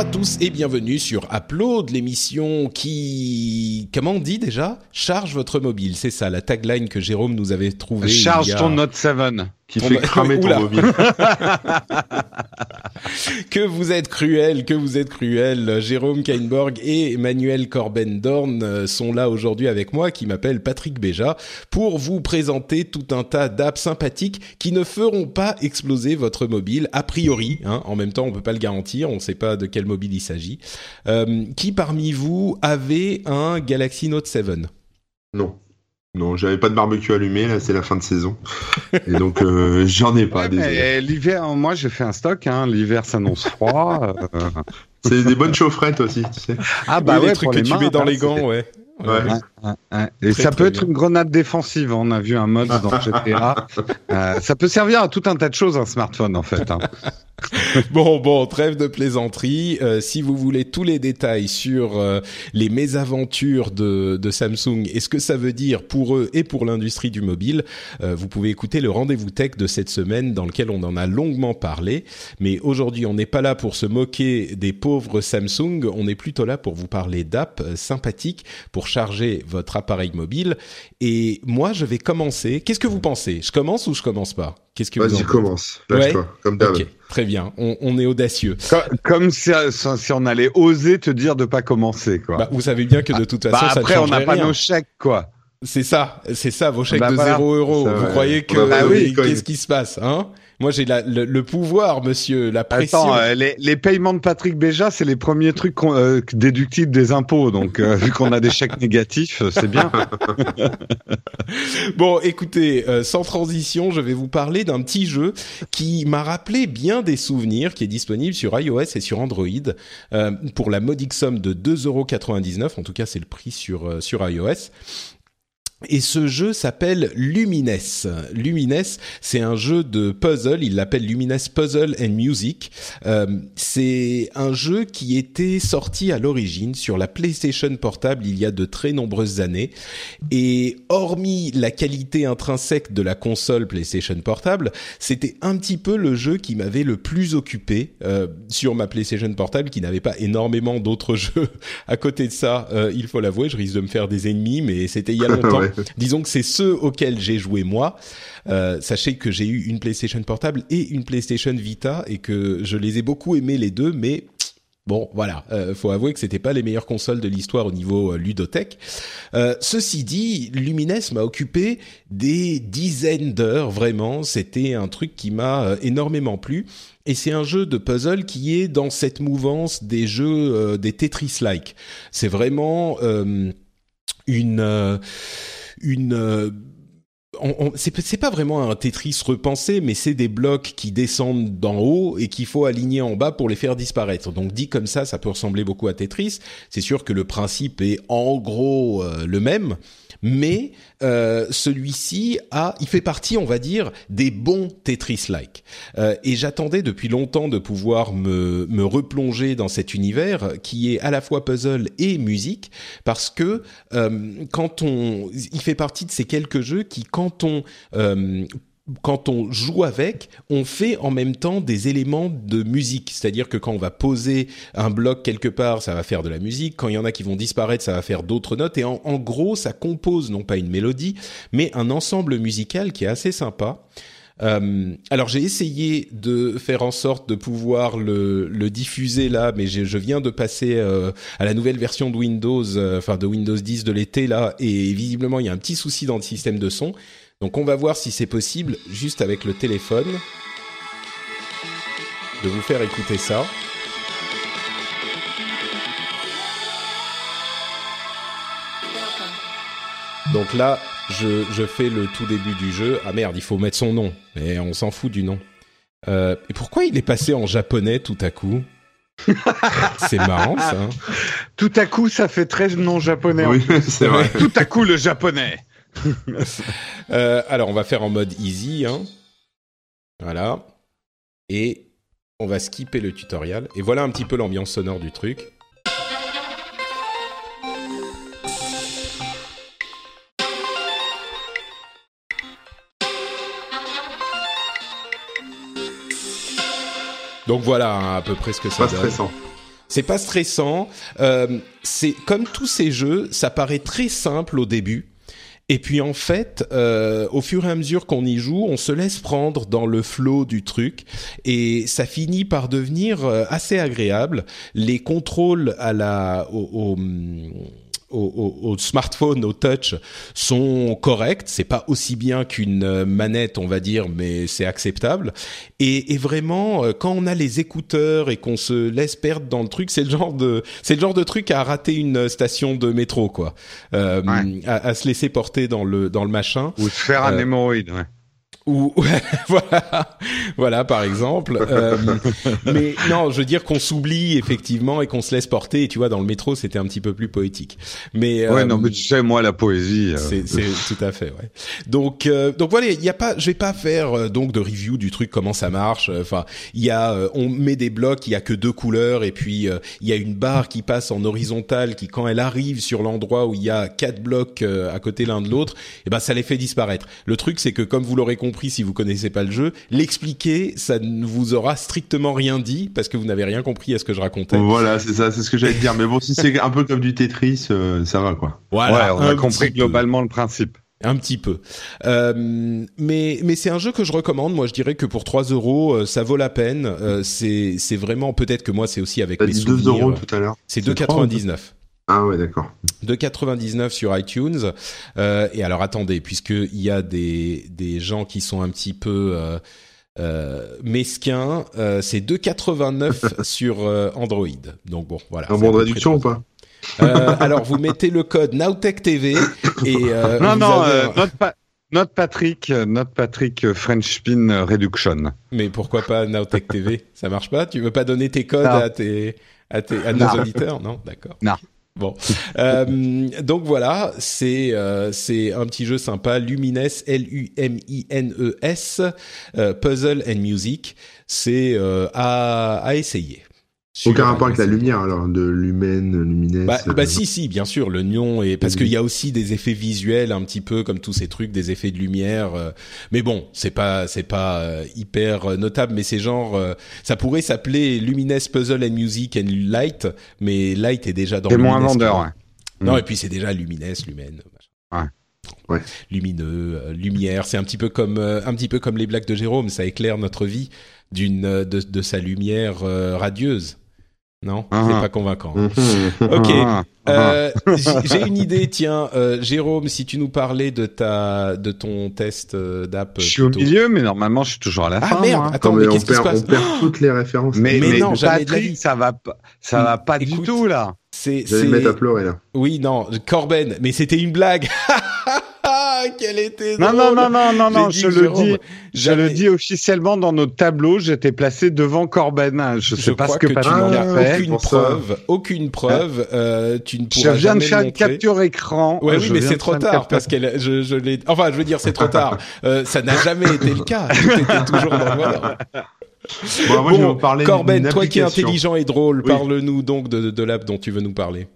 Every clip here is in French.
À tous et bienvenue sur Upload, l'émission qui, comment on dit déjà? Charge votre mobile, c'est ça la tagline que Jérôme nous avait trouvée. Charge a- ton Note 7 qui Ton- fait cramer ton mobile. Que vous êtes cruel, que vous êtes cruel. Jérôme Kainborg et Emmanuel Corben-Dorn euh, sont là aujourd'hui avec moi, qui m'appelle Patrick Béja, pour vous présenter tout un tas d'apps sympathiques qui ne feront pas exploser votre mobile, a priori. Hein, en même temps, on peut pas le garantir, on ne sait pas de quel mobile il s'agit. Euh, qui parmi vous avait un Galaxy Note 7 Non. Non, j'avais pas de barbecue allumé, là c'est la fin de saison. Et donc euh, j'en ai pas, Ouais, l'hiver, moi j'ai fait un stock. Hein. L'hiver s'annonce froid. euh. C'est des bonnes chaufferettes aussi, tu sais. Ah Oui, bah les ouais, trucs pour que les tu mets dans hein, les gants, ouais. Ouais. Ouais, ouais, ouais. Et Très, ça peut être bien. une grenade défensive. On a vu un mode dans GTA. Euh, ça peut servir à tout un tas de choses un smartphone en fait. Hein. Bon, bon, trêve de plaisanterie. Euh, si vous voulez tous les détails sur euh, les mésaventures de, de Samsung et ce que ça veut dire pour eux et pour l'industrie du mobile, euh, vous pouvez écouter le rendez-vous tech de cette semaine dans lequel on en a longuement parlé. Mais aujourd'hui, on n'est pas là pour se moquer des pauvres Samsung. On est plutôt là pour vous parler d'apps sympathiques pour charger votre appareil mobile. Et moi, je vais commencer. Qu'est-ce que vous pensez? Je commence ou je commence pas? Qu'est-ce que Vas-y, commence. Lâche-toi, comme d'hab. Ok, très bien. On, on est audacieux. Comme, comme si, si on allait oser te dire de pas commencer quoi. Bah, vous savez bien que de toute façon, Bah, ça après ne on n'a pas rien. nos chèques quoi. C'est ça, c'est ça, vos chèques Bah, de voilà. 0 euros. Ça, Vous ouais. croyez que On va pas oui, qu'est-ce qui se passe, hein? Moi, j'ai le, le pouvoir, monsieur, la pression. Attends, euh, les, les paiements de Patrick Béja, c'est les premiers trucs euh, déductibles des impôts. Donc, euh, vu qu'on a des chèques négatifs, euh, c'est bien. Bon, écoutez, euh, sans transition, je vais vous parler d'un petit jeu qui m'a rappelé bien des souvenirs, qui est disponible sur iOS et sur Android euh, pour la modique somme de 2,99€. En tout cas, c'est le prix sur euh, sur iOS. Et ce jeu s'appelle Lumines. Lumines, c'est un jeu de puzzle. Il l'appelle Lumines Puzzle and Music. Euh, c'est un jeu qui était sorti à l'origine sur la PlayStation Portable il y a de très nombreuses années. Et hormis la qualité intrinsèque de la console PlayStation Portable, c'était un petit peu le jeu qui m'avait le plus occupé euh, sur ma PlayStation Portable, qui n'avait pas énormément d'autres jeux à côté de ça. euh, il faut l'avouer, je risque de me faire des ennemis, mais c'était il y a longtemps. Ouais. Disons que c'est ceux auxquels j'ai joué moi. Euh, sachez que j'ai eu une PlayStation Portable et une PlayStation Vita et que je les ai beaucoup aimés les deux, mais Bon, voilà, euh, faut avouer que c'était pas les meilleures consoles de l'histoire au niveau euh, ludothèque. Euh, ceci dit, Lumines m'a occupé des dizaines d'heures, vraiment. C'était un truc qui m'a euh, énormément plu. Et c'est un jeu de puzzle qui est dans cette mouvance des jeux euh, des Tetris-like. C'est vraiment une une euh, c'est pas vraiment un Tetris repensé, mais c'est des blocs qui descendent d'en haut et qu'il faut aligner en bas pour les faire disparaître. Donc dit comme ça, ça peut ressembler beaucoup à Tetris. C'est sûr que le principe est en gros euh, le même, mais euh, celui-ci a, il fait partie, on va dire, des bons Tetris-like. Euh, et j'attendais depuis longtemps de pouvoir me, me replonger dans cet univers qui est à la fois puzzle et musique, parce que quand on, il fait partie de ces quelques jeux qui, quand on euh, quand on joue avec, on fait en même temps des éléments de musique. C'est-à-dire que quand on va poser un bloc quelque part, ça va faire de la musique. Quand il y en a qui vont disparaître, ça va faire d'autres notes. Et en, gros, ça compose non pas une mélodie, mais un ensemble musical qui est assez sympa. Euh, alors j'ai essayé de faire en sorte de pouvoir le, diffuser là, mais je viens de passer euh, à la nouvelle version de Windows, enfin de Windows 10 de l'été là, et visiblement il y a un petit souci dans le système de son. Donc on va voir si c'est possible, juste avec le téléphone, de vous faire écouter ça. Donc là, je, je fais le tout début du jeu. Ah merde, il faut mettre son nom. Mais on s'en fout du nom. Euh, et pourquoi il est passé en japonais tout à coup? C'est marrant ça. Tout à coup, ça fait très non japonais. Oui, c'est vrai. Tout à coup, le japonais. Euh, alors, on va faire en mode easy. Hein. Voilà. Et on va skipper le tutoriel. Et voilà un petit peu l'ambiance sonore du truc. Donc voilà hein, à peu près ce que ça Pas donne. stressant. C'est pas stressant. Euh, c'est comme tous ces jeux, ça paraît très simple au début. Et puis en fait, euh, au fur et à mesure qu'on y joue, on se laisse prendre dans le flow du truc et ça finit par devenir euh, assez agréable. Les contrôles à la au- au- au smartphone, au touch, sont corrects. C'est pas aussi bien qu'une euh, manette, on va dire, mais c'est acceptable. Et, et vraiment, euh, quand on a les écouteurs et qu'on se laisse perdre dans le truc, c'est le genre de, c'est le genre de truc à rater une station de métro, quoi. Euh, Ouais. à, à se laisser porter dans le dans le machin. Ou se faire un Euh, hémorroïde, ouais. Ou voilà, voilà par exemple. Euh, mais non, je veux dire qu'on s'oublie effectivement et qu'on se laisse porter. Et tu vois, dans le métro, c'était un petit peu plus poétique. Mais Ouais, euh, non, mais tu sais, moi, la poésie. euh, c'est, tout à fait, ouais. Donc, euh, donc voilà, il y a pas, je vais pas faire euh, donc de review du truc comment ça marche. Enfin, il y a, euh, on met des blocs, il y a que deux couleurs et puis euh, il y a une barre qui passe en horizontale qui, quand elle arrive sur l'endroit où il y a quatre blocs euh, à côté l'un de l'autre, et ben ça les fait disparaître. Le truc, c'est que comme vous l'aurez compris, si vous connaissez pas le jeu, l'expliquer, ça ne vous aura strictement rien dit parce que vous n'avez rien compris à ce que je racontais. Voilà, c'est ça, c'est ce que j'allais te dire. Mais bon, si c'est un peu comme du Tetris, euh, ça va quoi. Voilà, ouais, on a compris peu. globalement le principe. Un petit peu. Euh, mais mais c'est un jeu que je recommande. Moi, je dirais que pour 3 euros, euh, ça vaut la peine. Euh, c'est c'est vraiment peut-être que moi, c'est aussi avec mes dit 2 souvenirs. euros tout à l'heure. C'est C'est trois, 2,99. Ah ouais, d'accord. 2,99 sur iTunes. Euh, et alors attendez, puisqu'il y a des des gens qui sont un petit peu euh, euh, mesquins, euh, c'est 2,89 sur euh, Android. Donc bon, voilà. Un bon de réduction ou pas Euh, alors vous mettez le code NowTechTV et euh, non, non, avez euh, pa- Patrick, notre Patrick French Spin euh, Reduction. Mais pourquoi pas Nowtech TV Ça marche pas? Tu veux pas donner tes codes Non. à tes à, tes, à nos Non. auditeurs? Non, d'accord. Non. Bon, Euh, donc voilà, c'est euh, c'est un petit jeu sympa, Lumines, L-U-M-I-N-E-S, euh, Puzzle and Music. C'est à essayer. Aucun rapport avec la lumière alors, de lumen, luminesse. Bah, euh, bah si si bien sûr le nom est parce qu'il y a aussi des effets visuels un petit peu comme tous ces trucs des effets de lumière euh, mais bon c'est pas c'est pas euh, hyper euh, notable mais c'est genre euh, ça pourrait s'appeler Lumines Puzzle and Music and Light mais Light est déjà dans C'est moins vendeur, ouais. non Mm. et puis c'est déjà Lumines machin. Ouais. Ouais. lumineux euh, lumière c'est un petit peu comme euh, un petit peu comme les blagues de Jérôme ça éclaire notre vie d'une euh, de, de sa lumière euh, radieuse non Ah. c'est pas convaincant. Ok. Ah, ah. euh, j'ai une idée, tiens, euh, Jérôme, si tu nous parlais de ta, de ton test euh, d'app. Je suis au milieu, mais normalement, je suis toujours à la Ah fin. merde, moi. attends, mais mais qu'est-ce qui se passe on perd toutes les références. Mais, Mais mais, non. Patrick, ça va, pas- ça va pas du tout là. C'est, c'est, me mettre à pleurer là. oui, non, Corben, mais c'était une blague. Quelle était Non, drôle. non, non, non, non, non, je le dis, je le dis officiellement dans notre tableau, j'étais placé devant Corben. hein. Je sais Je pas ce que, Patrick a fait. aucune preuve, aucune preuve. euh, tu ne Je pourras viens de jamais faire une capture écran. Ouais, Je oui, mais c'est de trop tard parce qu'elle, je, je l'ai. Enfin, je veux dire, c'est trop tard. Euh, ça n'a jamais été le cas. Était toujours dans le. Bon, moi, je vais Bon, vous parler Corben, toi qui es intelligent et drôle, Oui. parle-nous donc de, de l'app dont tu veux nous parler.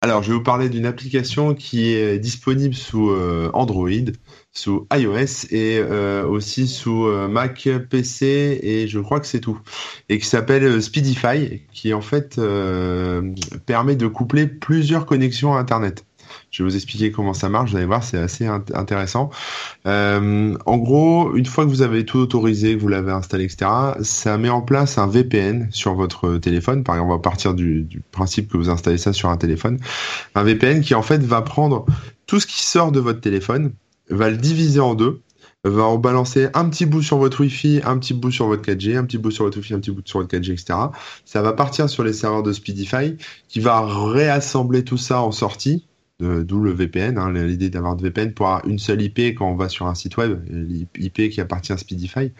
Alors, je vais vous parler d'une application qui est disponible sous euh, Android, sous iOS et euh, aussi sous euh, Mac, PC et je crois que c'est tout. Et qui s'appelle Speedify, qui en fait permet de coupler plusieurs connexions à Internet. Je vais vous expliquer comment ça marche, vous allez voir, c'est assez int- intéressant. Euh, en gros, une fois que vous avez tout autorisé, que vous l'avez installé, etc., ça met en place un VPN sur votre téléphone. Par exemple, on va partir du, du principe que vous installez ça sur un téléphone. Un VPN qui en fait va prendre tout ce qui sort de votre téléphone, va le diviser en deux, va en balancer un petit bout sur votre Wi-Fi, un petit bout sur votre 4G, un petit bout sur votre Wi-Fi, un petit bout sur votre 4G, etc. Ça va partir sur les serveurs de Speedify, qui va réassembler tout ça en sortie d'où le VPN, hein, l'idée d'avoir de VPN pour avoir une seule IP quand on va sur un site web, l'IP qui appartient à Speedify,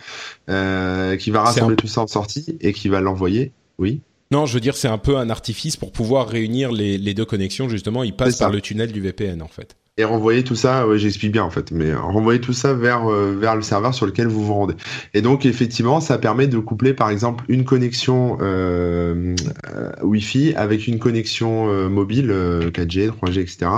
euh, qui va rassembler tout ça en sortie et qui va l'envoyer. Oui. Non, je veux dire, c'est un peu un artifice pour pouvoir réunir les, les deux connexions. Justement, il passe par le tunnel du VPN en fait et renvoyer tout ça, ouais, j'explique bien en fait, mais renvoyer tout ça vers euh, vers le serveur sur lequel vous vous rendez. Et donc effectivement, ça permet de coupler par exemple une connexion euh, euh Wi-Fi avec une connexion euh, mobile 4G, 3G, etc.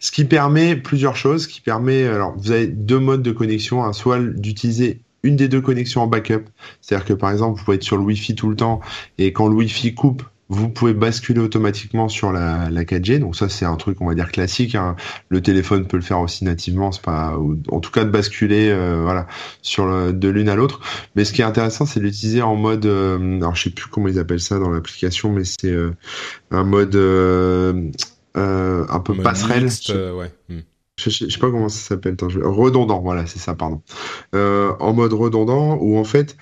Ce qui permet plusieurs choses, qui permet alors vous avez deux modes de connexion, hein, soit d'utiliser une des deux connexions en backup, c'est-à-dire que par exemple vous pouvez être sur le Wi-Fi tout le temps et quand le Wi-Fi coupe, vous pouvez basculer automatiquement sur la, la 4G. Donc ça, c'est un truc, on va dire classique. Hein. Le téléphone peut le faire aussi nativement. C'est pas, en tout cas, de basculer, euh, voilà, sur le, de l'une à l'autre. Mais ce qui est intéressant, c'est d'utiliser en mode, euh, alors je sais plus comment ils appellent ça dans l'application, mais c'est euh, un mode un peu passerelle. ouais. Hmm. Je, je, sais pas comment ça s'appelle. Redondant, voilà, c'est ça, pardon. en mode redondant, où en fait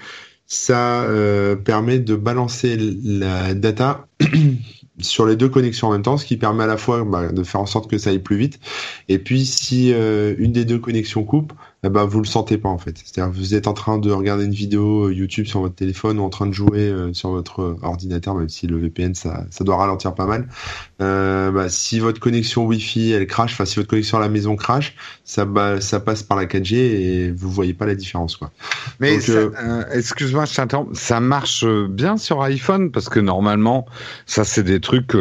ça euh, permet de balancer la data sur les deux connexions en même temps, ce qui permet à la fois bah, de faire en sorte que ça aille plus vite. Et puis, si euh, une des deux connexions coupe, eh ben, vous le sentez pas en fait. C'est-à-dire vous êtes en train de regarder une vidéo euh, YouTube sur votre téléphone ou en train de jouer euh, sur votre ordinateur, même si le VPN ça, ça doit ralentir pas mal. Euh, bah, si votre connexion Wi-Fi elle crache, enfin si votre connexion à la maison crache, ça bah, ça passe par la 4G et vous voyez pas la différence quoi. Mais excuse-moi, je Ça marche bien sur iPhone? Parce que normalement ça c'est des trucs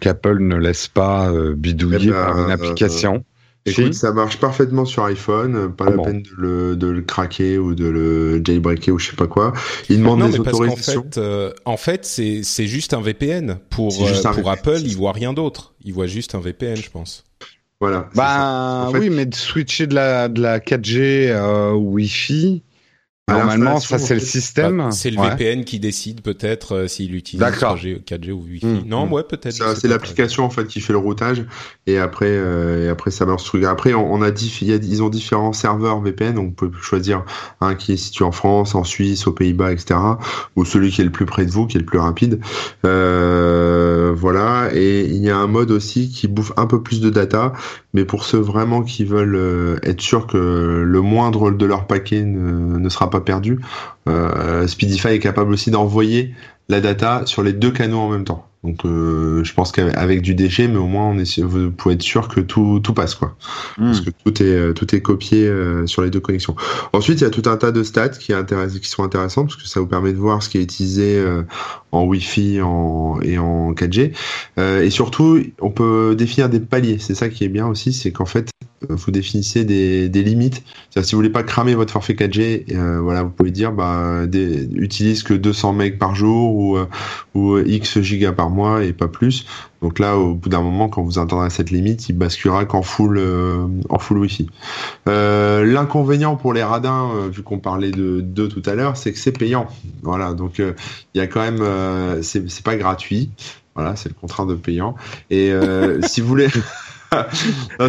qu'Apple ne laisse pas bidouiller eh ben, par une application. Écoute, ça marche parfaitement sur iPhone, pas la peine de le, de le, craquer ou de le jailbreaker ou je sais pas quoi. Il demande des autorisations. En fait, euh, en fait c'est c'est juste un VPN pour euh, pour Apple, il voit rien d'autre. Il voit juste un VPN, je pense. Voilà. Bah oui, mais de switcher de la de la 4G euh, Wi-Fi, Normalement, ça c'est le système. Bah, c'est le VPN qui décide peut-être euh, s'il utilise 3G, 4G ou Wi-Fi. Mmh, non, mmh. ouais, peut-être. C'est l'application en fait qui fait le routage et après euh, et après ça marche truc. Après, on, a ils ont différents serveurs VPN, donc vous pouvez choisir un qui est situé en France, en Suisse, aux Pays-Bas, etc. Ou celui qui est le plus près de vous, qui est le plus rapide. Euh, voilà. Et il y a un mode aussi qui bouffe un peu plus de data, mais pour ceux vraiment qui veulent euh, être sûrs que le moindre de leur paquet ne, ne sera pas perdu, euh, Speedify est capable aussi d'envoyer la data sur les deux canaux en même temps. Donc euh, je pense qu'avec du déchet, mais au moins on est, vous pouvez être sûr que tout, tout passe quoi, hmm. parce que tout est euh, tout est copié euh, sur les deux connexions. Ensuite, il y a tout un tas de stats qui, qui sont intéressants parce que ça vous permet de voir ce qui est utilisé en Wi-Fi en, et en 4G. et surtout, on peut définir des paliers. C'est ça qui est bien aussi, c'est qu'en fait vous définissez des, des limites. Si vous voulez pas cramer votre forfait 4G, voilà, vous pouvez dire bah des, utilise que 200 MB par jour ou ou X gigas par mois et pas plus. Donc là, au bout d'un moment, quand vous atteindrez cette limite, il basculera qu'en full, euh, en full Wi-Fi. Euh, l'inconvénient pour les radins, euh, vu qu'on parlait de deux tout à l'heure, c'est que c'est payant. Voilà, donc il y a quand même, c'est pas gratuit. Voilà, c'est le contrat de payant. Et si vous voulez.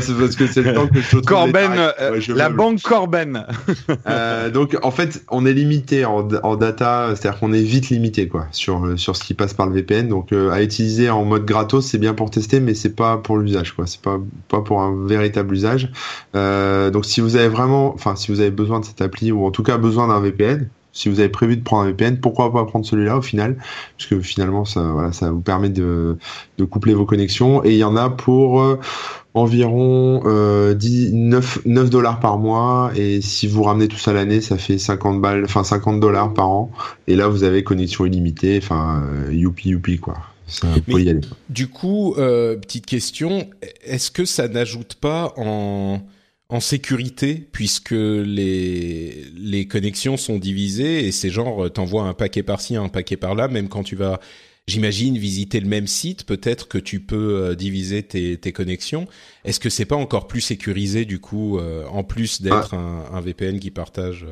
C'est parce que c'est le temps que je Corben, euh, la banque Corben. euh, donc en fait, on est limité en, en data, c'est-à-dire qu'on est vite limité quoi sur sur ce qui passe par le VPN. Donc euh, à utiliser en mode gratos, c'est bien pour tester, mais c'est pas pour l'usage quoi. C'est pas pas pour un véritable usage. Euh, donc si vous avez vraiment, enfin si vous avez besoin de cette appli ou en tout cas besoin d'un VPN, si vous avez prévu de prendre un VPN, pourquoi pas prendre celui-là au final? Parce que finalement, ça, voilà, ça vous permet de, de coupler vos connexions. Et il y en a pour euh, environ euh, 10, 9, 9 dollars par mois. Et si vous ramenez tout ça l'année, ça fait 50 balles, enfin 50 dollars par an. Et là, vous avez connexion illimitée. Enfin, euh, youpi youpi quoi. Ça, y aller. Du coup, euh, petite question, est-ce que ça n'ajoute pas en en sécurité puisque les les connexions sont divisées et c'est genre euh, t'envoies un paquet par-ci un paquet par-là même quand tu vas j'imagine visiter le même site peut-être que tu peux euh, diviser tes, tes connexions est-ce que c'est pas encore plus sécurisé du coup euh, en plus d'être ah. un, un, VPN qui partage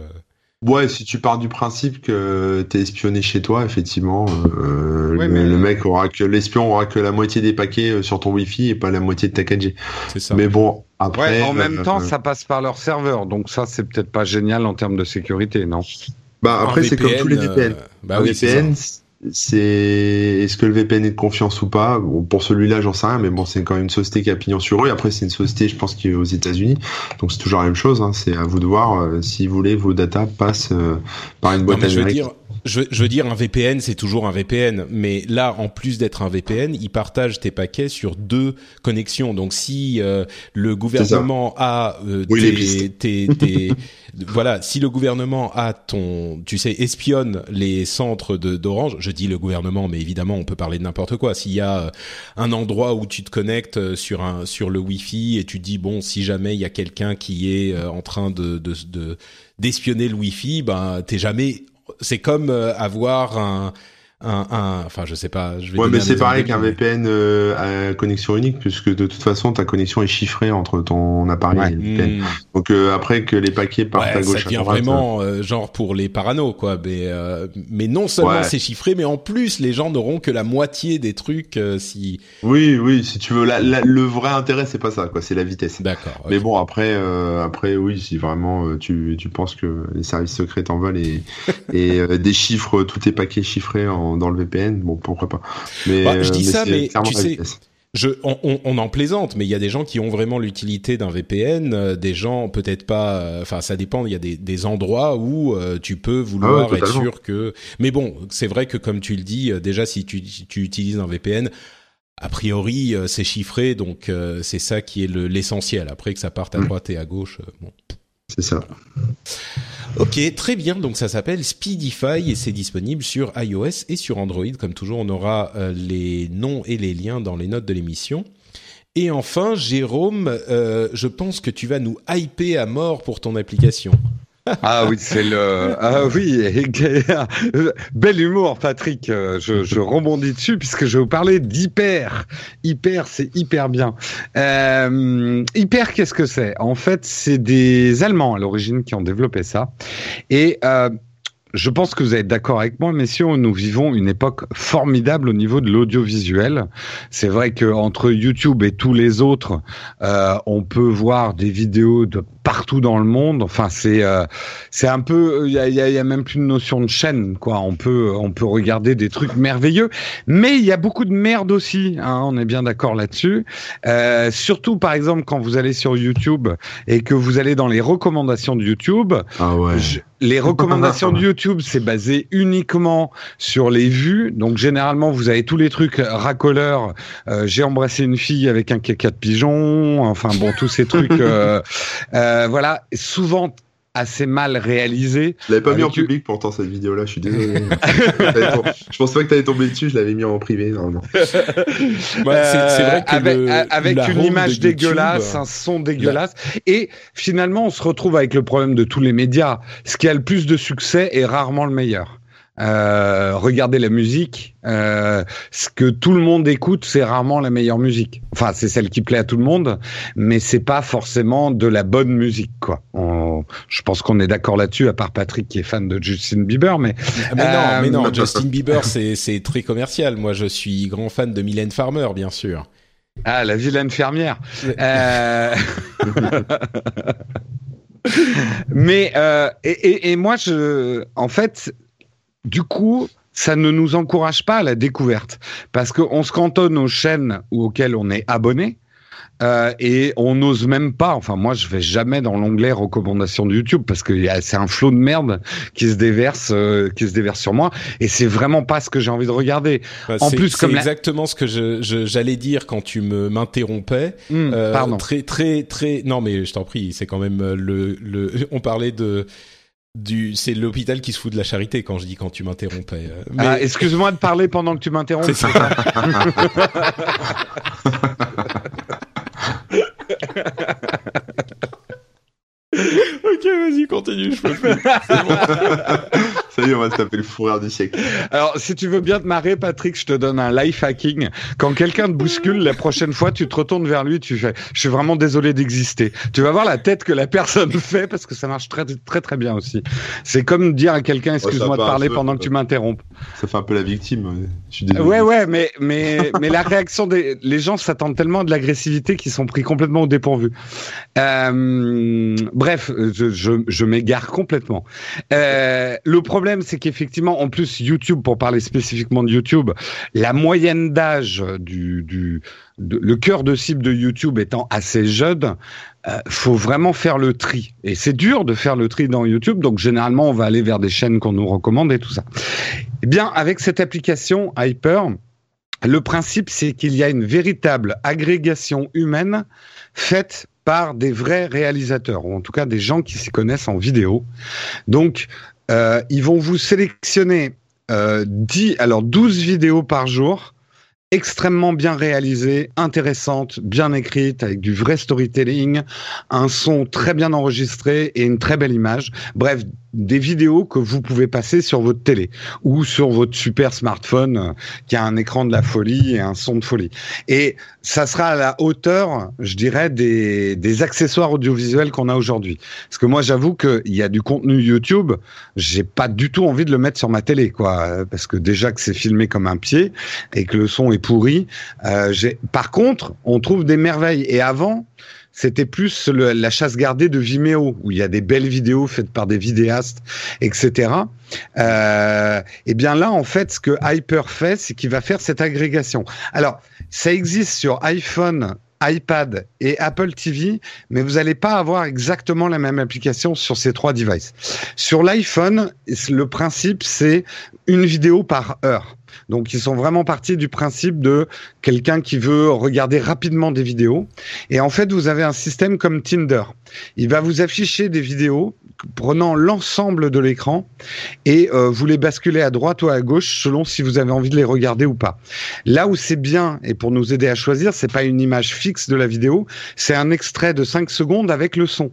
Ouais, si tu pars du principe que t'es espionné chez toi, effectivement, euh, le, mec aura que l'espion aura que la moitié des paquets euh, sur ton Wi-Fi et pas la moitié de ta 4G. C'est ça. Mais bon, après. en même euh, temps, ça passe par leur serveur, donc ça, c'est peut-être pas génial en termes de sécurité, non? Bah après, c'est comme tous les VPN. bah oui, VPN, c'est est-ce que le VPN est de confiance ou pas? Bon, Pour celui-là, j'en sais rien, mais bon, c'est quand même une société qui a pignon sur eux. Après, c'est une société, je pense, qui est aux États-Unis, donc c'est toujours la même chose. Hein. C'est à vous de voir euh, si vous voulez vos data passent euh, par une boîte américaine je, je, veux dire, un VPN, c'est toujours un VPN, mais là, en plus d'être un VPN, il partage tes paquets sur deux connexions. Donc, si euh, le gouvernement a euh, tes, tes, voilà, si le gouvernement a ton, tu sais, espionne les centres de d'Orange, je dis le gouvernement, mais évidemment, on peut parler de n'importe quoi. S'il y a euh, un endroit où tu te connectes sur un sur le Wi-Fi et tu dis bon, si jamais il y a quelqu'un qui est en train de de d'espionner le Wi-Fi, ben t'es jamais c'est comme euh, avoir un un, enfin je sais pas. Je vais ouais, mais c'est pareil qu'un VPN euh, à connexion unique, puisque de toute façon ta connexion est chiffrée entre ton appareil et le VPN. Hmm. Donc euh, après que les paquets partent à gauche, ça devient vraiment euh, genre pour les parano quoi. Mais mais non seulement c'est chiffré, mais en plus les gens n'auront que la moitié des trucs si. Oui oui, si tu veux, la, le vrai intérêt c'est pas ça quoi, c'est la vitesse. D'accord. Mais bon après après oui, si vraiment tu tu penses que les services secrets t'en veulent et et déchiffrent tous tes paquets chiffrés en dans, le VPN, bon pourquoi pas. Mais bah, je dis ça, mais tu sais. Je, on, on, en plaisante, mais il y a des gens qui ont vraiment l'utilité d'un VPN, euh, des gens peut-être pas. Euh, enfin, ça dépend. Il y a des, des endroits où euh, tu peux vouloir ah être sûr que. Mais bon, c'est vrai que comme tu le dis, déjà si tu, tu utilises un VPN, a priori c'est chiffré, donc c'est ça qui est l'essentiel. Après que ça parte à mm. droite et à gauche, bon. C'est ça. Ok, très bien. Donc ça s'appelle Speedify et c'est disponible sur iOS et sur Android. Comme toujours, on aura euh, les noms et les liens dans les notes de l'émission. Et enfin, Jérôme, euh, je pense que tu vas nous hyper à mort pour ton application ah oui, c'est le. Ah oui, bel humour, Patrick. Je, je rebondis dessus puisque je vais vous parler d'hyper. Hyper, c'est hyper bien. Euh, hyper, qu'est-ce que c'est? En fait, c'est des Allemands à l'origine qui ont développé ça. Et euh, je pense que vous êtes d'accord avec moi, messieurs, nous vivons une époque formidable au niveau de l'audiovisuel. C'est vrai que entre YouTube et tous les autres, euh, on peut voir des vidéos de partout dans le monde. Enfin, c'est euh, c'est un peu, il y a, y a, même plus de notion de chaîne, quoi. On peut on peut regarder des trucs merveilleux, mais il y a beaucoup de merde aussi. Hein, on est bien d'accord là-dessus. Euh, surtout, par exemple, quand vous allez sur YouTube et que vous allez dans les recommandations de YouTube. Ah ouais. Les recommandations de YouTube, c'est basé uniquement sur les vues. Donc généralement, vous avez tous les trucs racoleurs. Euh, J'ai embrassé une fille avec un caca de pigeon. Enfin bon, tous ces trucs. euh, euh voilà, souvent assez mal réalisé. Je l'avais pas mis en public pourtant cette vidéo-là, je suis désolé. je pensais pas que t'allais tomber dessus, je l'avais mis en privé normalement. c'est vrai que avec, avec une image dégueulasse, un son dégueulasse, et finalement on se retrouve avec le problème de tous les médias. Ce qui a le plus de succès est rarement le meilleur. Euh, regardez la musique. Euh, ce que tout le monde écoute, c'est rarement la meilleure musique. Enfin, c'est celle qui plaît à tout le monde, mais c'est pas forcément de la bonne musique, quoi. je pense qu'on est d'accord là-dessus, à part Patrick qui est fan de Justin Bieber, mais. Mais non, mais non, euh, Justin Bieber, c'est très commercial. Moi, je suis grand fan de Mylène Farmer, bien sûr. Ah, la vilaine fermière. Euh... mais euh, et, et, et, moi, je, en fait, du coup, ça ne nous encourage pas à la découverte parce qu'on se cantonne aux chaînes auxquelles on est abonné. Euh, et on n'ose même pas. Enfin, moi, je vais jamais dans l'onglet recommandations de YouTube parce que c'est un flot de merde qui se déverse, euh, qui se déverse sur moi. Et c'est vraiment pas ce que j'ai envie de regarder. Bah, en plus, comme exactement ce que j'allais dire quand tu me m'interrompais. Hmm, euh, pardon. Très, très, très. Non, mais je t'en prie. C'est quand même le, le. On parlait de du c'est l'hôpital qui se fout de la charité quand je dis quand tu m'interrompais. Euh, mais... Ah, excuse-moi de parler pendant que tu m'interromps. C'est ça. ok, vas-y, continue, je peux plus. Ça y est, on va se taper le fourreur du siècle. Alors, si tu veux bien te marrer, Patrick, je te donne un life hacking. Quand quelqu'un te bouscule, la prochaine fois, tu te retournes vers lui, tu fais, je suis vraiment désolé d'exister. Tu vas voir la tête que la personne fait parce que ça marche très, très, très bien aussi. C'est comme dire à quelqu'un, excuse-moi de parler pendant que tu m'interrompes. Ça fait un peu la victime. Je suis désolé. Ouais, ouais, mais, mais, mais la réaction des, les gens s'attendent tellement à de l'agressivité qu'ils sont pris complètement au dépourvu. Euh, bref, je, je, je m'égare complètement. Euh, le problème problème, c'est qu'effectivement, en plus, YouTube, pour parler spécifiquement de YouTube, la moyenne d'âge du, le cœur de cible de YouTube étant assez jeune, euh, faut vraiment faire le tri. Et c'est dur de faire le tri dans YouTube, donc généralement, on va aller vers des chaînes qu'on nous recommande et tout ça. Eh bien, avec cette application Hyper, le principe, c'est qu'il y a une véritable agrégation humaine faite par des vrais réalisateurs, ou en tout cas des gens qui s'y connaissent en vidéo. Donc, euh, ils vont vous sélectionner euh, 10, alors 12 vidéos par jour, extrêmement bien réalisées, intéressantes, bien écrites, avec du vrai storytelling, un son très bien enregistré et une très belle image. Bref, des vidéos que vous pouvez passer sur votre télé ou sur votre super smartphone euh, qui a un écran de la folie et un son de folie. Et ça sera à la hauteur, je dirais, des, des accessoires audiovisuels qu'on a aujourd'hui. Parce que moi, j'avoue qu'il y a du contenu YouTube, j'ai pas du tout envie de le mettre sur ma télé, quoi. Parce que déjà que c'est filmé comme un pied et que le son est pourri. Euh, par contre, on trouve des merveilles. Et avant, c'était plus la chasse gardée de Vimeo, où il y a des belles vidéos faites par des vidéastes, etc. Euh, et bien là, en fait, ce que Hyper fait, c'est qu'il va faire cette agrégation. Alors, ça existe sur iPhone iPad et Apple TV, mais vous n'allez pas avoir exactement la même application sur ces trois devices. Sur l'iPhone, le principe, c'est une vidéo par heure. Donc ils sont vraiment partis du principe de quelqu'un qui veut regarder rapidement des vidéos. Et en fait, vous avez un système comme Tinder. Il va vous afficher des vidéos prenant l'ensemble de l'écran et euh, vous les basculez à droite ou à gauche selon si vous avez envie de les regarder ou pas. Là où c'est bien et pour nous aider à choisir, c'est pas une image fixe de la vidéo, c'est un extrait de 5 secondes avec le son.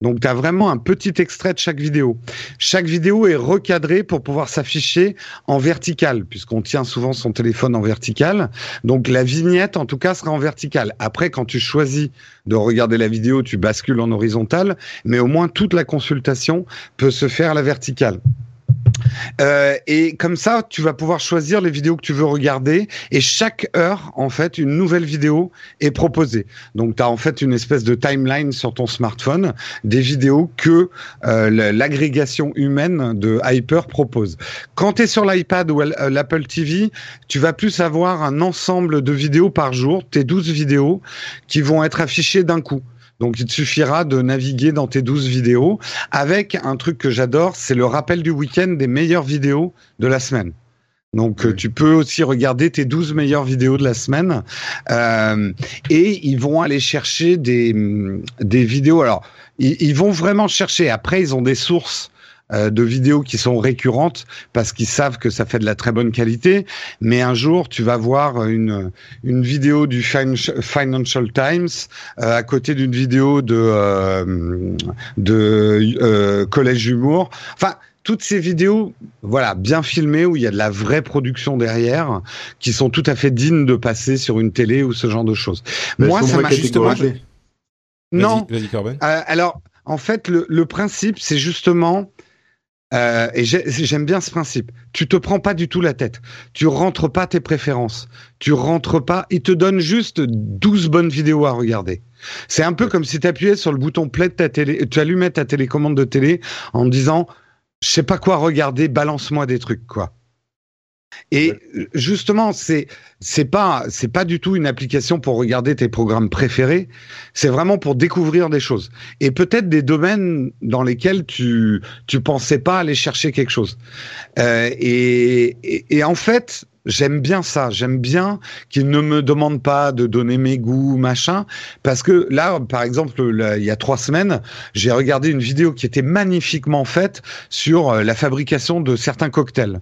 Donc, tu as vraiment un petit extrait de chaque vidéo. Chaque vidéo est recadrée pour pouvoir s'afficher en vertical, puisqu'on tient souvent son téléphone en vertical. Donc, la vignette, en tout cas, sera en vertical. Après, quand tu choisis de regarder la vidéo, tu bascules en horizontal, mais au moins toute la consultation peut se faire à la verticale. Euh, et comme ça, tu vas pouvoir choisir les vidéos que tu veux regarder. Et chaque heure, en fait, une nouvelle vidéo est proposée. Donc, tu as en fait une espèce de timeline sur ton smartphone des vidéos que euh, l'agrégation humaine de Hyper propose. Quand tu es sur l'iPad ou euh, l'Apple TV, tu vas plus avoir un ensemble de vidéos par jour, tes 12 vidéos, qui vont être affichées d'un coup. Donc il te suffira de naviguer dans tes 12 vidéos avec un truc que j'adore, c'est le rappel du week-end des meilleures vidéos de la semaine. Donc euh, tu peux aussi regarder tes 12 meilleures vidéos de la semaine euh, et ils vont aller chercher des, des vidéos. Alors ils, ils vont vraiment chercher. Après ils ont des sources euh, de vidéos qui sont récurrentes parce qu'ils savent que ça fait de la très bonne qualité. Mais un jour, tu vas voir une, une vidéo du Financial Times euh, à côté d'une vidéo de, euh, de Collège Humour. Enfin, toutes ces vidéos, voilà, bien filmées où il y a de la vraie production derrière, qui sont tout à fait dignes de passer sur une télé ou ce genre de choses. Moi, ça m'a justement. Non. alors, en fait, le, le principe, c'est justement euh, et j'aime bien ce principe. Tu te prends pas du tout la tête. Tu rentres pas tes préférences. Tu rentres pas. Il te donne juste 12 bonnes vidéos à regarder. C'est un peu comme si tu appuyais sur le bouton play de ta télé, tu allumais ta télécommande de télé en disant, je sais pas quoi regarder, balance-moi des trucs, quoi. Et justement, c'est c'est pas c'est pas du tout une application pour regarder tes programmes préférés. C'est vraiment pour découvrir des choses et peut-être des domaines dans lesquels tu tu pensais pas aller chercher quelque chose. Euh, et, et, en fait, j'aime bien ça. J'aime bien qu'ils ne me demandent pas de donner mes goûts, machin, parce que là, par exemple, il y a trois semaines, j'ai regardé une vidéo qui était magnifiquement faite sur euh, la fabrication de certains cocktails.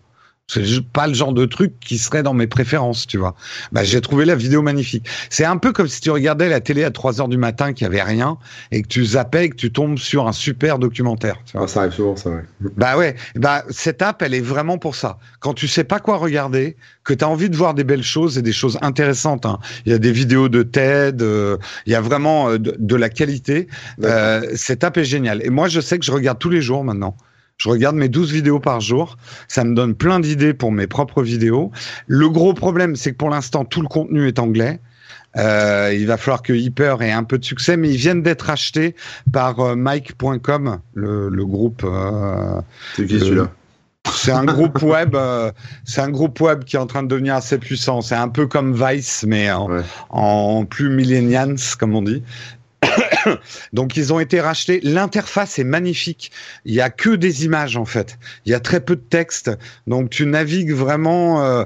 C'est pas le genre de truc qui serait dans mes préférences, tu vois. Bah, j'ai trouvé la vidéo magnifique. C'est un peu comme si tu regardais la télé à 3 heures du matin, qu'il y avait rien, et que tu zappais et que tu tombes sur un super documentaire. Ah, ça arrive souvent, ça, ouais. Bah ouais. Bah, cette app, elle est vraiment pour ça. Quand tu sais pas quoi regarder, que tu as envie de voir des belles choses et des choses intéressantes, hein. Il y a des vidéos de TED, euh, il y a vraiment euh, de, de, la qualité. Euh, cette app est géniale. Et moi, je sais que je regarde tous les jours maintenant. Je regarde mes 12 vidéos par jour. Ça me donne plein d'idées pour mes propres vidéos. Le gros problème, c'est que pour l'instant, tout le contenu est anglais. Euh, il va falloir que Hyper ait un peu de succès, mais ils viennent d'être achetés par euh, Mike.com, le, le, groupe. Euh, c'est qui celui-là C'est un groupe web, euh, c'est un groupe web qui est en train de devenir assez puissant. C'est un peu comme Vice, mais en, Ouais. en plus millennials, comme on dit. Donc ils ont été rachetés. L'interface est magnifique. Il y a que des images en fait. Il y a très peu de texte. Donc tu navigues vraiment. euh,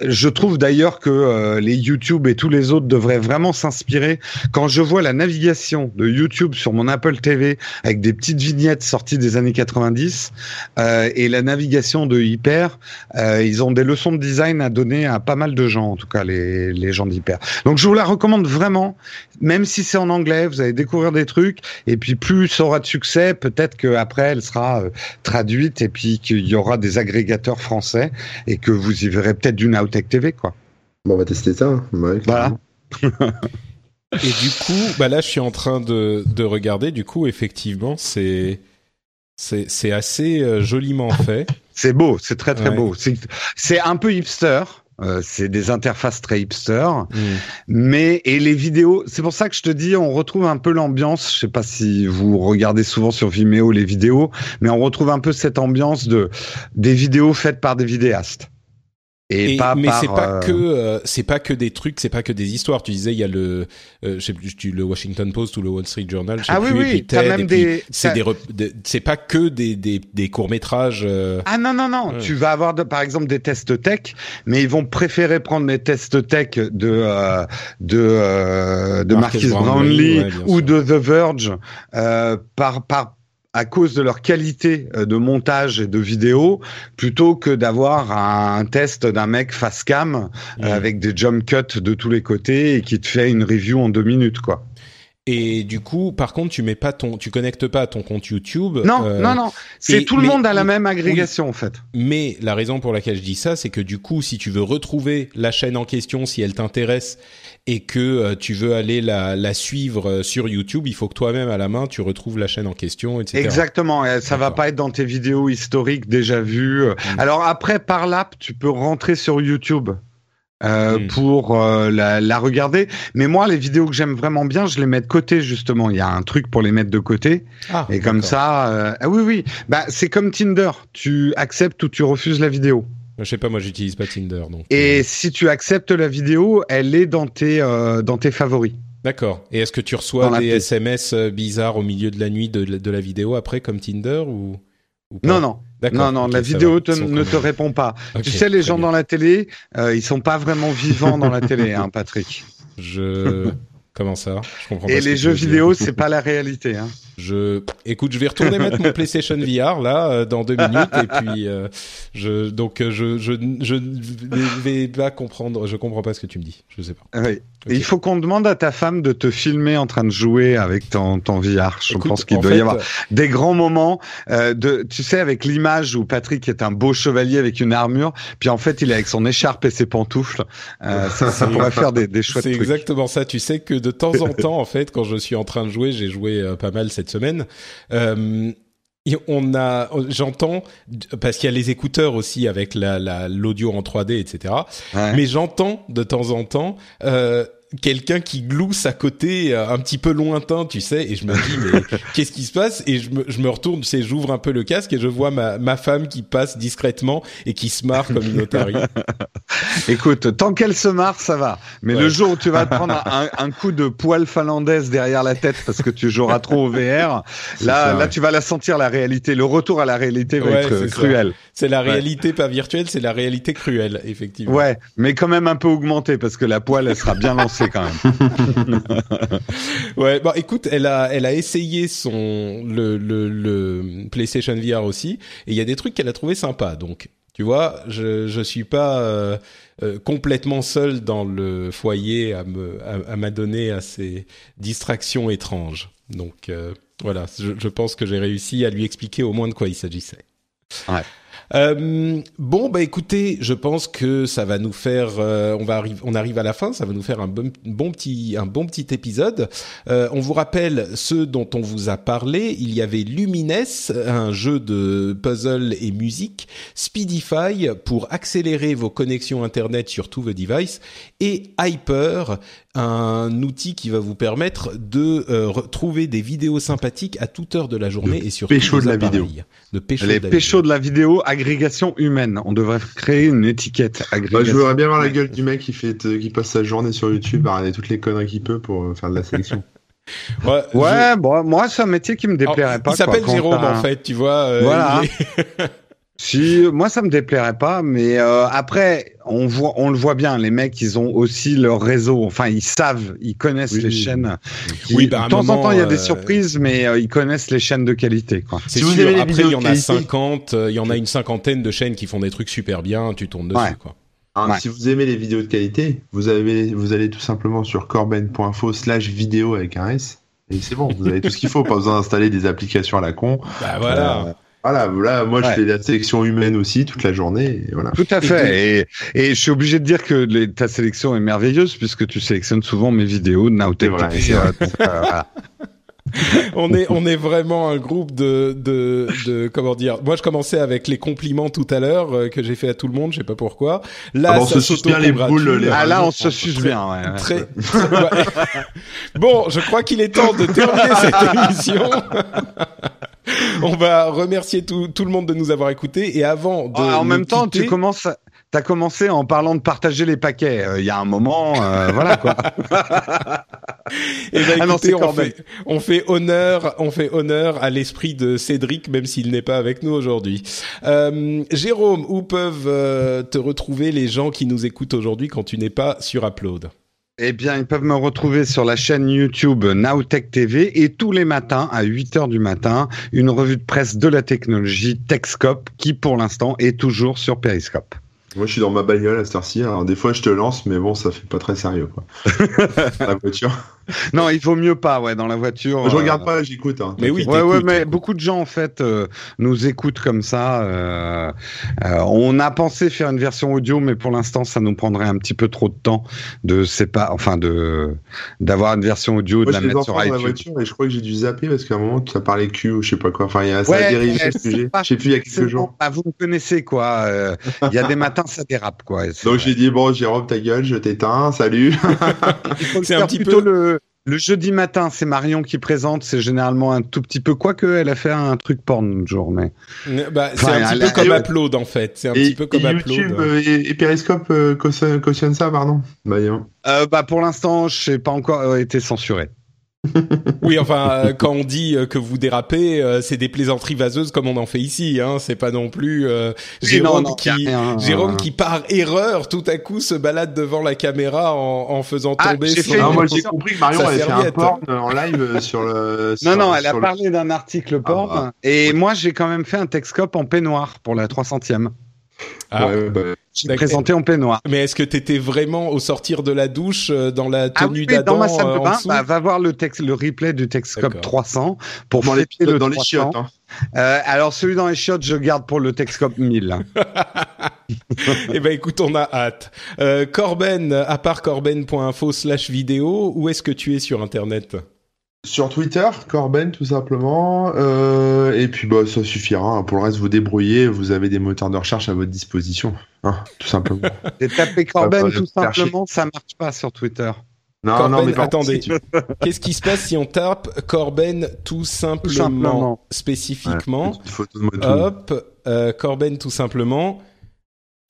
je trouve d'ailleurs que euh, les YouTube et tous les autres devraient vraiment s'inspirer. Quand je vois la navigation de YouTube sur mon Apple TV avec des petites vignettes sorties des années 90 euh, et la navigation de Hyper, ils ont des leçons de design à donner à pas mal de gens, en tout cas les, les gens d'Hyper. Donc je vous la recommande vraiment, même si c'est en anglais, vous allez découvrir des trucs, et puis plus ça aura de succès, peut-être qu'après elle sera euh, traduite, et puis qu'il y aura des agrégateurs français, et que vous y verrez peut-être du Nowtech TV, quoi. Bon, on va tester ça. hein. Ouais, Voilà. Et du coup, bah là, je suis en train de, de regarder. Du coup, effectivement, c'est c'est c'est assez euh, joliment fait. C'est beau, c'est très très Ouais. beau. C'est- C'est un peu hipster. Euh, c'est des interfaces très hipster. Mais et les vidéos, c'est pour ça que je te dis, on retrouve un peu l'ambiance. Je sais pas si vous regardez souvent sur Vimeo les vidéos, mais on retrouve un peu cette ambiance de des vidéos faites par des vidéastes. Et, Et- pas mais c'est pas euh, que euh, c'est pas que des trucs, c'est pas que des histoires. Tu disais il y a le euh, je sais plus le Washington Post ou le Wall Street Journal. Je sais Ah oui plus, oui, puis t'as même des. C'est des de- c'est pas que des des, des courts métrages. Ah non non non, Ouais. tu vas avoir de, par exemple des tests tech, mais ils vont préférer prendre les tests tech de euh, de euh, de Marcus Marcus Brownlee, Brownlee ouais, bien ou sûr. de The Verge euh, par par à cause de leur qualité euh, de montage et de vidéo, plutôt que d'avoir un test d'un mec face cam euh, avec des jump cuts de tous les côtés et qui te fait une review en deux minutes quoi. Et du coup, par contre, tu mets pas ton, tu connectes pas à ton compte YouTube. Non euh, non non, c'est tout le mais- monde à la même agrégation en fait. Mais la raison pour laquelle je dis ça, c'est que du coup, si tu veux retrouver la chaîne en question, si elle t'intéresse et que euh, tu veux aller la, la suivre euh, sur YouTube, il faut que toi-même à la main, tu retrouves la chaîne en question, etc. Exactement, et ça va pas être dans tes vidéos historiques déjà vues. Mm. Alors après, par l'app, tu peux rentrer sur YouTube euh, Mm. pour euh, la, la regarder. Mais moi, les vidéos que j'aime vraiment bien, je les mets de côté justement. Il y a un truc pour les mettre de côté, Ah, et comme ça, euh, ah oui, oui, bah c'est comme Tinder. Tu acceptes ou tu refuses la vidéo. Je sais pas, moi, j'utilise pas Tinder, donc. Et euh, si tu acceptes la vidéo, elle est dans tes euh, dans tes favoris. D'accord. Et est-ce que tu reçois Dans des. SMS bizarres au milieu de la nuit de, la- de la vidéo après, comme Tinder ou, ou pas? Non, non. Non, non, la vidéo te- ne te répond pas. Tu sais, les gens bien. dans la télé, euh, ils sont pas vraiment vivants dans la télé, hein, Patrick. Je. Comment ça? Je comprends pas. Et ce les jeux vidéo, c'est pas la réalité. Hein. Je, écoute, je vais retourner mettre mon PlayStation VR là euh, dans deux minutes et puis euh, je donc euh, je je je ne vais pas comprendre. Je comprends pas ce que tu me dis. Je sais pas. Oui. Et il faut qu'on demande à ta femme de te filmer en train de jouer avec ton, ton VR. Je Écoute, pense qu'il doit fait, y avoir des grands moments euh, de, tu sais, avec l'image où Patrick est un beau chevalier avec une armure, puis en fait il est avec son écharpe et ses pantoufles. Euh, ça, ça pourrait faire des, des chouettes C'est exactement ça. Tu sais que de temps en temps, en fait, quand je suis en train de jouer, j'ai joué euh, pas mal cette semaine. Euh, et on a, j'entends parce qu'il y a les écouteurs aussi avec la la- l'audio en 3D, etc. Ouais. Mais j'entends de temps en temps euh, quelqu'un qui glousse à côté, euh, un petit peu lointain, tu sais, et je me dis mais qu'est-ce qui se passe? Et je me, je me retourne, tu sais, j'ouvre un peu le casque et je vois ma, ma femme qui passe discrètement et qui se marre comme une otarie. Écoute, tant qu'elle se marre, ça va. Mais Ouais. le jour où tu vas te prendre un, un coup de poil finlandaise derrière la tête parce que tu joueras trop au VR, là, ça, là, tu vas la sentir la réalité. Le retour à la réalité va Ouais, être euh, c'est cruel. C'est la réalité pas virtuelle, c'est la réalité cruelle, effectivement. Ouais, mais quand même un peu augmenté parce que la poêle, elle sera bien lancée quand même. Ouais, bon, écoute, elle a, elle a essayé son le, le, le PlayStation VR aussi, et il y a des trucs qu'elle a trouvé sympas. Donc, tu vois, je je suis pas euh, euh, complètement seul dans le foyer à me à, à m'adonner à ces distractions étranges. Donc euh, voilà, je, je pense que j'ai réussi à lui expliquer au moins de quoi il s'agissait. Ouais. Euh, bon bah écoutez, je pense que ça va nous faire, euh, on va arriver, on arrive à la fin, ça va nous faire un bon, petit, un bon petit épisode. Euh, on vous rappelle ceux dont on vous a parlé. Il y avait Lumines, un jeu de puzzle et musique, Speedify pour accélérer vos connexions internet sur tous vos devices, et Hyper, un outil qui va vous permettre de euh, trouver des vidéos sympathiques à toute heure de la journée De et sur pécho de la vidéo. De pécho Les de la péchos de la vidéo, agrégation humaine. On devrait créer une étiquette. Bah, Agrégation. je voudrais bien voir la gueule du mec qui fait euh, qui passe sa journée sur YouTube à regarder toutes les conneries qu'il peut pour euh, faire de la sélection. Ouais, je- Ouais, bon, moi, c'est un métier qui me déplairait Alors, pas. Il s'appelle Jérôme en fait, tu vois. euh, Voilà. il est- Si, moi, ça me déplairait pas, mais euh, après, on voit, on le voit bien. Les mecs, ils ont aussi leur réseau. Enfin, ils savent, ils connaissent Oui, les oui. chaînes. qui- Oui, bah, à un de temps moment, en temps, il y a des euh, surprises, mais euh, ils connaissent les chaînes de qualité. Quoi. C'est Si vous sûr. aimez les Après, il y en a qualité- 50, euh, il y en a une cinquantaine de chaînes qui font des trucs super bien. Tu tournes dessus, Ouais. quoi. Ouais. Si vous aimez les vidéos de qualité, vous avez vous allez tout simplement sur corben.info slash vidéo avec un S. Et c'est bon, vous avez tout ce qu'il faut, pas besoin d'installer des applications à la con. Bah voilà. Euh, voilà, là, moi Ouais. je fais la sélection humaine aussi toute la journée. Et voilà. Tout à fait. Et, et je suis obligé de dire que les- ta sélection est merveilleuse puisque tu sélectionnes souvent mes vidéos euh, voilà. on est on est vraiment un groupe de de de comment dire. Moi, je commençais avec les compliments tout à l'heure euh, que j'ai fait à tout le monde. Je sais pas pourquoi. Là, Ah bon, on ça se suce bien les boules, les- Ah là, on Très- se suce bien. Ouais, ouais. Très. Ouais. bon, je crois qu'il est temps de terminer cette émission. On va remercier tout, tout le monde de nous avoir écoutés et avant de Ah, en même temps, tu commences. T'as commencé en parlant de partager les paquets. Euh, Il y a un moment, euh, voilà quoi. Eh ben, Ah non, on, fait, on fait honneur, on fait honneur à l'esprit de Cédric, même s'il n'est pas avec nous aujourd'hui. Euh, Jérôme, où peuvent te retrouver les gens qui nous écoutent aujourd'hui quand tu n'es pas sur Upload? Eh bien, ils peuvent me retrouver sur la chaîne YouTube Nowtech TV et tous les matins à 8 heures du matin, une revue de presse de la technologie Techscope qui pour l'instant est toujours sur Periscope. Moi je suis dans ma bagnole à cette heure-ci. Alors des fois je te lance, mais bon, ça fait pas très sérieux quoi. la voiture. Non, il vaut mieux pas, ouais, dans la voiture. je euh, regarde pas, j'écoute. Hein. Mais oui, Ouais, ouais, t'écoutes. mais beaucoup de gens en fait euh, nous écoutent comme ça. euh, euh, on a pensé faire une version audio, mais pour l'instant, ça nous prendrait un petit peu trop de temps de c'est pas, enfin de d'avoir une version audio, de la mettre sur dans la voiture et je crois que j'ai dû zapper parce qu'à un moment tu as parlé cul ou je sais pas quoi. Enfin, il y a ça Ouais, a dérivé sujet. pas- Je sais plus il y a quelques jours. vous me connaissez quoi. euh, Il y a des matins, ça dérape quoi. Donc j'ai dit bon Jérôme ta gueule, je t'éteins, salut. C'est un petit peu- le, le jeudi matin, c'est Marion qui présente, c'est généralement un tout petit peu, quoique elle a fait un truc porn une jour, mais Bah, c'est Enfin, un petit peu comme Upload en fait. C'est un et, petit peu comme et Upload. YouTube euh, et, et Periscope euh, cautionne, ça, pardon. Bah, euh, bah pour l'instant, je sais pas encore euh, été censuré. Oui, enfin, euh, quand on dit euh, que vous dérapez, euh, c'est des plaisanteries vaseuses comme on en fait ici. Hein. C'est pas non plus euh, Jérôme non, non, qui y a rien, Jérôme euh. qui par erreur tout à coup se balade devant la caméra en, en faisant Ah, tomber son. fait Ah, une- moi j'ai compris que Marion avait fait un porn en live sur le. Non, sur- non, elle a le- parlé d'un article porn. bah. Et moi, j'ai quand même fait un Texcope en peignoir pour la 300e. Ah. Ouais, bah, J'ai D'accord. présenté en peignoir. Mais est-ce que t'étais vraiment au sortir de la douche euh, dans la Ah tenue oui, d'Adam dans ma salle euh, de en bain, bah, va voir le, texte, le replay du Texcope D'accord. 300 pour dans les, le dans les 300. chiottes. Hein. Euh, alors, celui dans les chiottes, je garde pour le Texcope 1000. Eh ben écoute, on a hâte. Euh, Corben, à part corben.info slash vidéo, où est-ce que tu es sur Internet? Sur Twitter, Corben tout simplement. Euh, et puis bah ça suffira. hein. Pour le reste, vous débrouillez. Vous avez des moteurs de recherche à votre disposition. hein, tout simplement. J'ai tapé Corben pas tout chercher. simplement, ça marche pas sur Twitter. Non, Corben, non, mais par attendez. Qu'est-ce qui se passe si on tape Corben tout simplement, simplement. spécifiquement? Une photo de moto. Hop, euh, Corben tout simplement.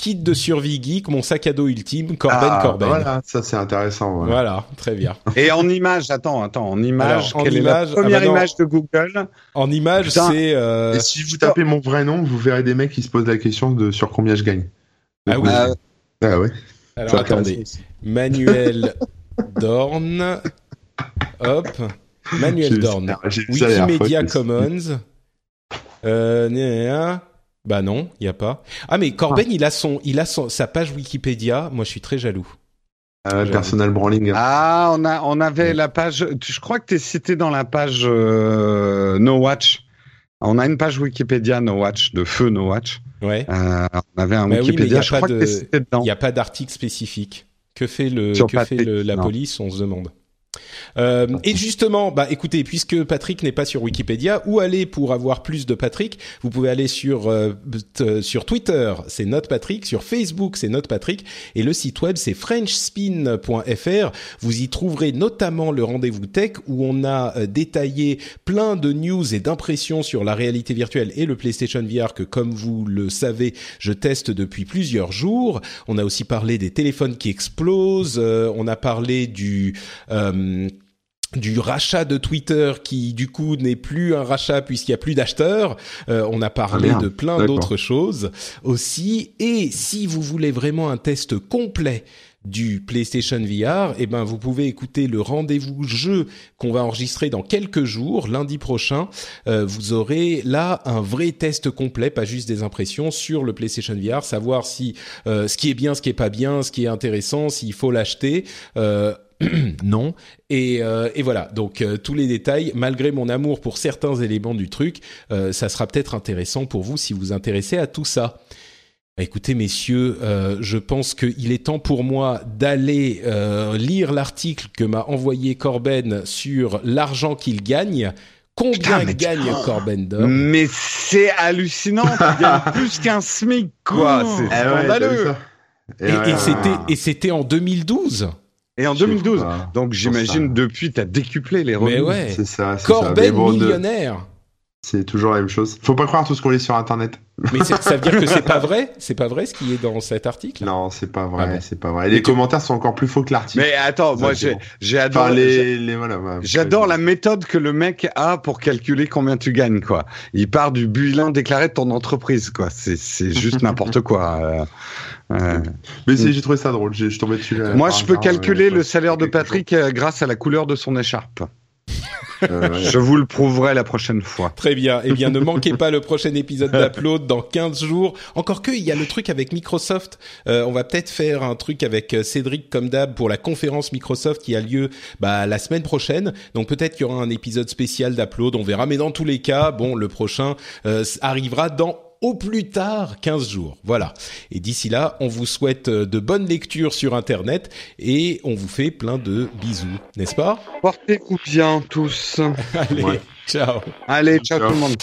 Kit de survie geek, mon sac à dos ultime, Corben, Ah, Corben. Voilà. Ça c'est intéressant. Voilà. très bien. Et en image, attends, attends, en image, Alors, en quelle image, est la première ah bah non. image de Google En image, c'est... euh, Et si vous tapez mon vrai nom, vous verrez des mecs qui se posent la question de sur combien je gagne. Ah Donc, oui. euh, Ah ouais. Alors attendez. Manuel Dorn. Hop. Manuel Dorn. Wikimedia Commons. Euh. Bah non, il y a pas. Ah mais Corben, il a son, il a son, sa page Wikipédia. Moi, je suis très jaloux. Ah, personal branding. Ah, on a, on avait la page. tu- Je crois que tu es cité dans la page euh, No Watch. On a une page Wikipédia No Watch de feu No Watch. Ouais. Euh, on avait un Bah oui, mais il y Wikipédia. a je pas crois de- que t'es cité dedans. Il n'y a pas d'article spécifique. Que fait le, Sur que fait le- la non. police? On se demande. Euh, et justement, bah écoutez, puisque Patrick n'est pas sur Wikipédia, où aller pour avoir plus de Patrick? Vous pouvez aller sur euh, sur Twitter, c'est Note Patrick, sur Facebook, c'est Note Patrick, et le site web c'est FrenchSpin.fr. Vous y trouverez notamment le rendez-vous tech où on a euh, détaillé plein de news et d'impressions sur la réalité virtuelle et le PlayStation VR que, comme vous le savez, je teste depuis plusieurs jours. On a aussi parlé des téléphones qui explosent. on a parlé du euh, du rachat de Twitter qui du coup n'est plus un rachat puisqu'il y a plus d'acheteurs. Euh, on a parlé Ah, de plein d'autres choses aussi. Et si vous voulez vraiment un test complet du PlayStation VR, eh ben vous pouvez écouter le rendez-vous jeu qu'on va enregistrer dans quelques jours, lundi prochain. Euh, vous aurez là un vrai test complet, pas juste des impressions sur le PlayStation VR, savoir si euh, ce qui est bien, ce qui est pas bien, ce qui est intéressant, s'il faut l'acheter. Euh, non. Et, euh, et voilà, donc euh, tous les détails, malgré mon amour pour certains éléments du truc, euh, ça sera peut-être intéressant pour vous si vous vous intéressez à tout ça. Bah, Écoutez, messieurs, euh, je pense qu'il est temps pour moi d'aller euh, lire l'article que m'a envoyé Corben sur l'argent qu'il gagne. Combien Putain, mais tu- gagne Corben d'or Mais c'est hallucinant, gagnes plus qu'un SMIC, quoi. Oh. C'est vu scandaleux. ouais, et c'était en 2012. Et en Je sais 2012. pas. Donc j'imagine depuis, t'as décuplé les revenus. Mais ouais, C'est ça, de- millionnaire. C'est toujours la même chose. Faut pas croire tout ce qu'on lit sur Internet. Mais c'est- ça veut dire que c'est pas vrai? C'est pas vrai ce qui est dans cet article? Non, c'est pas vrai, Ah bon. c'est pas vrai. Et les tu- commentaires sont encore plus faux que l'article. Mais attends, moi j'ai Exactement. j'ai Enfin, adoré. les, les, voilà. J'adore la méthode que le mec a pour calculer combien tu gagnes, quoi. Il part du bilan déclaré de ton entreprise, quoi. C'est c'est juste n'importe quoi. euh, euh. Mais j'ai trouvé ça drôle. j'ai- Je suis tombé dessus. euh, Moi, je peux hasard, calculer euh, le salaire de Patrick euh, grâce à la couleur de son écharpe. Euh. Je vous le prouverai la prochaine fois. Très bien. Eh bien, ne manquez pas le prochain épisode d'Upload dans 15 jours. Encore que, il y a le truc avec Microsoft. Euh, on va peut-être faire un truc avec euh, Cédric comme d'hab pour la conférence Microsoft qui a lieu bah, la semaine prochaine. Donc peut-être qu'il y aura un épisode spécial d'Upload. On verra. Mais dans tous les cas, bon, le prochain euh, arrivera dans au plus tard 15 jours. Voilà. Et d'ici là, on vous souhaite euh, de bonnes lectures sur Internet et on vous fait plein de bisous, n'est-ce pas? Portez-vous bien tous. Allez, Ouais. ciao. Allez, ciao Ciao. tout le monde.